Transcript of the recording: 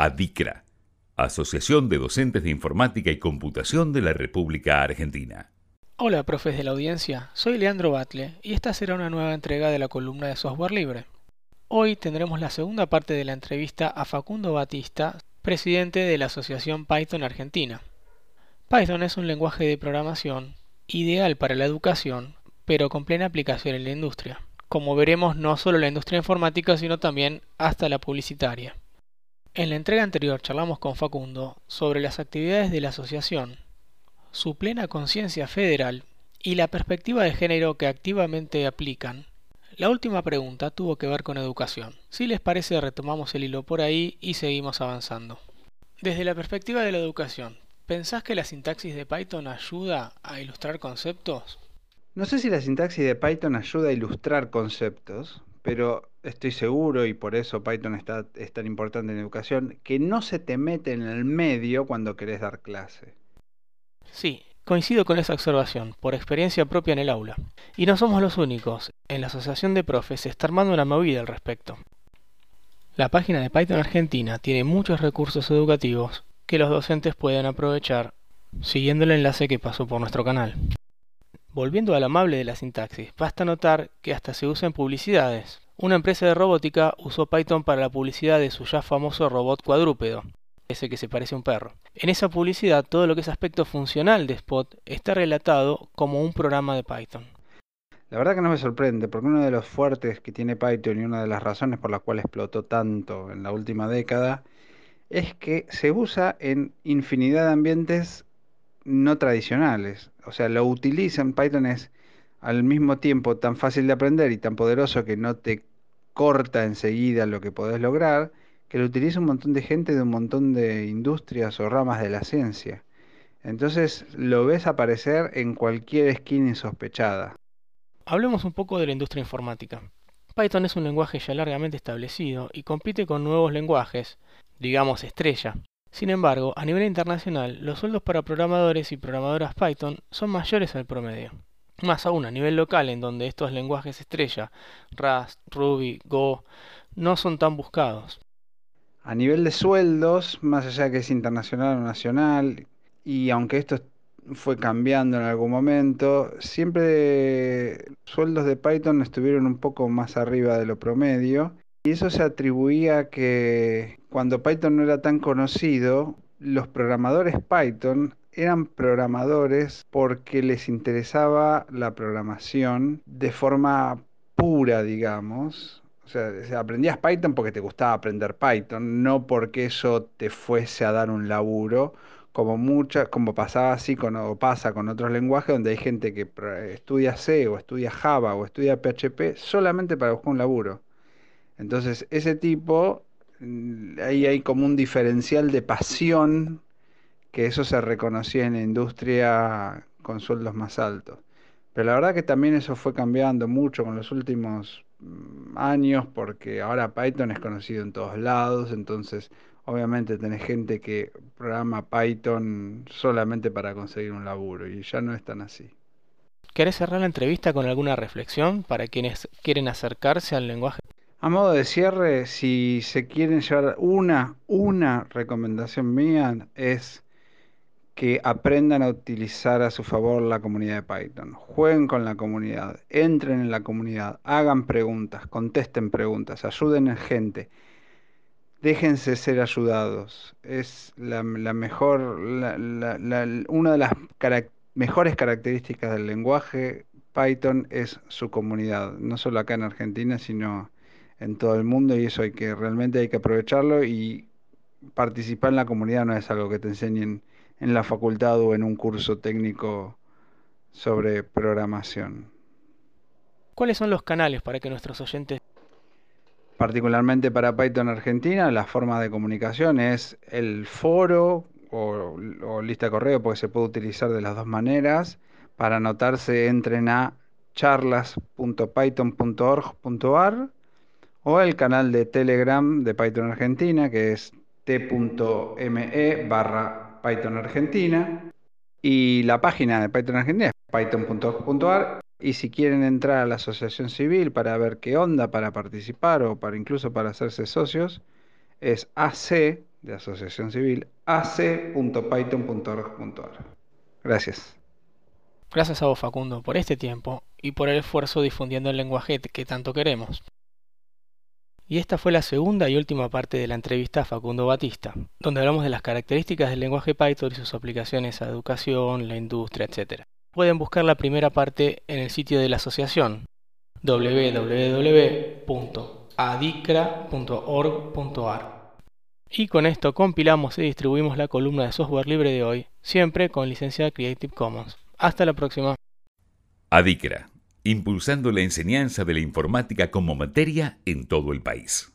ADICRA, Asociación de Docentes de Informática y Computación de la República Argentina. Hola, profes de la audiencia, soy Leandro Batle y esta será una nueva entrega de la columna de software libre. Hoy tendremos la segunda parte de la entrevista a Facundo Batista, presidente de la Asociación Python Argentina. Python es un lenguaje de programación ideal para la educación, pero con plena aplicación en la industria. Como veremos, no solo la industria informática, sino también hasta la publicitaria. En la entrega anterior charlamos con Facundo sobre las actividades de la asociación, su plena conciencia federal y la perspectiva de género que activamente aplican. La última pregunta tuvo que ver con educación. Si les parece retomamos el hilo por ahí y seguimos avanzando. Desde la perspectiva de la educación, ¿pensás que la sintaxis de Python ayuda a ilustrar conceptos? No sé si la sintaxis de Python ayuda a ilustrar conceptos, pero estoy seguro, y por eso Python está, es tan importante en educación, que no se te mete en el medio cuando querés dar clase. Sí, coincido con esa observación, por experiencia propia en el aula. Y no somos los únicos. En la Asociación de Profes se está armando una movida al respecto. La página de Python Argentina tiene muchos recursos educativos que los docentes pueden aprovechar siguiendo el enlace que pasó por nuestro canal. Volviendo al amable de la sintaxis, basta notar que hasta se usa en publicidades. Una empresa de robótica usó Python para la publicidad de su ya famoso robot cuadrúpedo, ese que se parece a un perro. En esa publicidad todo lo que es aspecto funcional de Spot está relatado como un programa de Python. La verdad que no me sorprende, porque uno de los fuertes que tiene Python y una de las razones por las cuales explotó tanto en la última década es que se usa en infinidad de ambientes no tradicionales. O sea, lo utilizan, Python es al mismo tiempo tan fácil de aprender y tan poderoso que no te corta enseguida lo que podés lograr, que lo utiliza un montón de gente de un montón de industrias o ramas de la ciencia. Entonces lo ves aparecer en cualquier esquina insospechada. Hablemos un poco de la industria informática. Python es un lenguaje ya largamente establecido y compite con nuevos lenguajes, digamos estrella, sin embargo, a nivel internacional, los sueldos para programadores y programadoras Python son mayores al promedio. Más aún a nivel local, en donde estos lenguajes estrella, Rust, Ruby, Go, no son tan buscados. A nivel de sueldos, más allá que es internacional o nacional, y aunque esto fue cambiando en algún momento, siempre sueldos de Python estuvieron un poco más arriba de lo promedio y eso se atribuía a que cuando Python no era tan conocido, los programadores Python eran programadores porque les interesaba la programación de forma pura, digamos. O sea, aprendías Python porque te gustaba aprender Python, no porque eso te fuese a dar un laburo, como mucha, como pasaba así con, o pasa con otros lenguajes donde hay gente que estudia C o estudia Java o estudia PHP solamente para buscar un laburo. Entonces, ese tipo, mm, ahí hay como un diferencial de pasión, que eso se reconocía en la industria con sueldos más altos. Pero la verdad que también eso fue cambiando mucho con los últimos mm, años, porque ahora Python es conocido en todos lados, entonces obviamente tenés gente que programa Python solamente para conseguir un laburo y ya no es tan así. ¿Querés cerrar la entrevista con alguna reflexión para quienes quieren acercarse al lenguaje a modo de cierre, si se quieren llevar una, una recomendación mía es que aprendan a utilizar a su favor la comunidad de Python. Jueguen con la comunidad, entren en la comunidad, hagan preguntas, contesten preguntas, ayuden a gente. Déjense ser ayudados. Es la, mejor, una de las mejores características del lenguaje Python es su comunidad, no solo acá en Argentina, sino en todo el mundo y eso hay que realmente hay que aprovecharlo y participar en la comunidad no es algo que te enseñen en la facultad o en un curso técnico sobre programación. ¿Cuáles son los canales para que nuestros oyentes particularmente para Python Argentina, la forma de comunicación es el foro o, o, lista de correo, porque se puede utilizar de las dos maneras. Para anotarse, entren a charlas.python.org.ar o el canal de Telegram de Python Argentina, que es t.me barra Python Argentina, y la página de Python Argentina es python.org.ar. Y si quieren entrar a la asociación civil para ver qué onda, para participar o para incluso para hacerse socios, es ac de asociación civil, ac.python.org.ar. Gracias. Gracias a vos, Facundo, por este tiempo y por el esfuerzo difundiendo el lenguaje que tanto queremos. Y esta fue la segunda y última parte de la entrevista a Facundo Batista, donde hablamos de las características del lenguaje Python y sus aplicaciones a educación, la industria, etc. Pueden buscar la primera parte en el sitio de la asociación www.adicra.org.ar. Y con esto compilamos y distribuimos la columna de software libre de hoy, siempre con licencia Creative Commons. Hasta la próxima. Adicra, impulsando la enseñanza de la informática como materia en todo el país.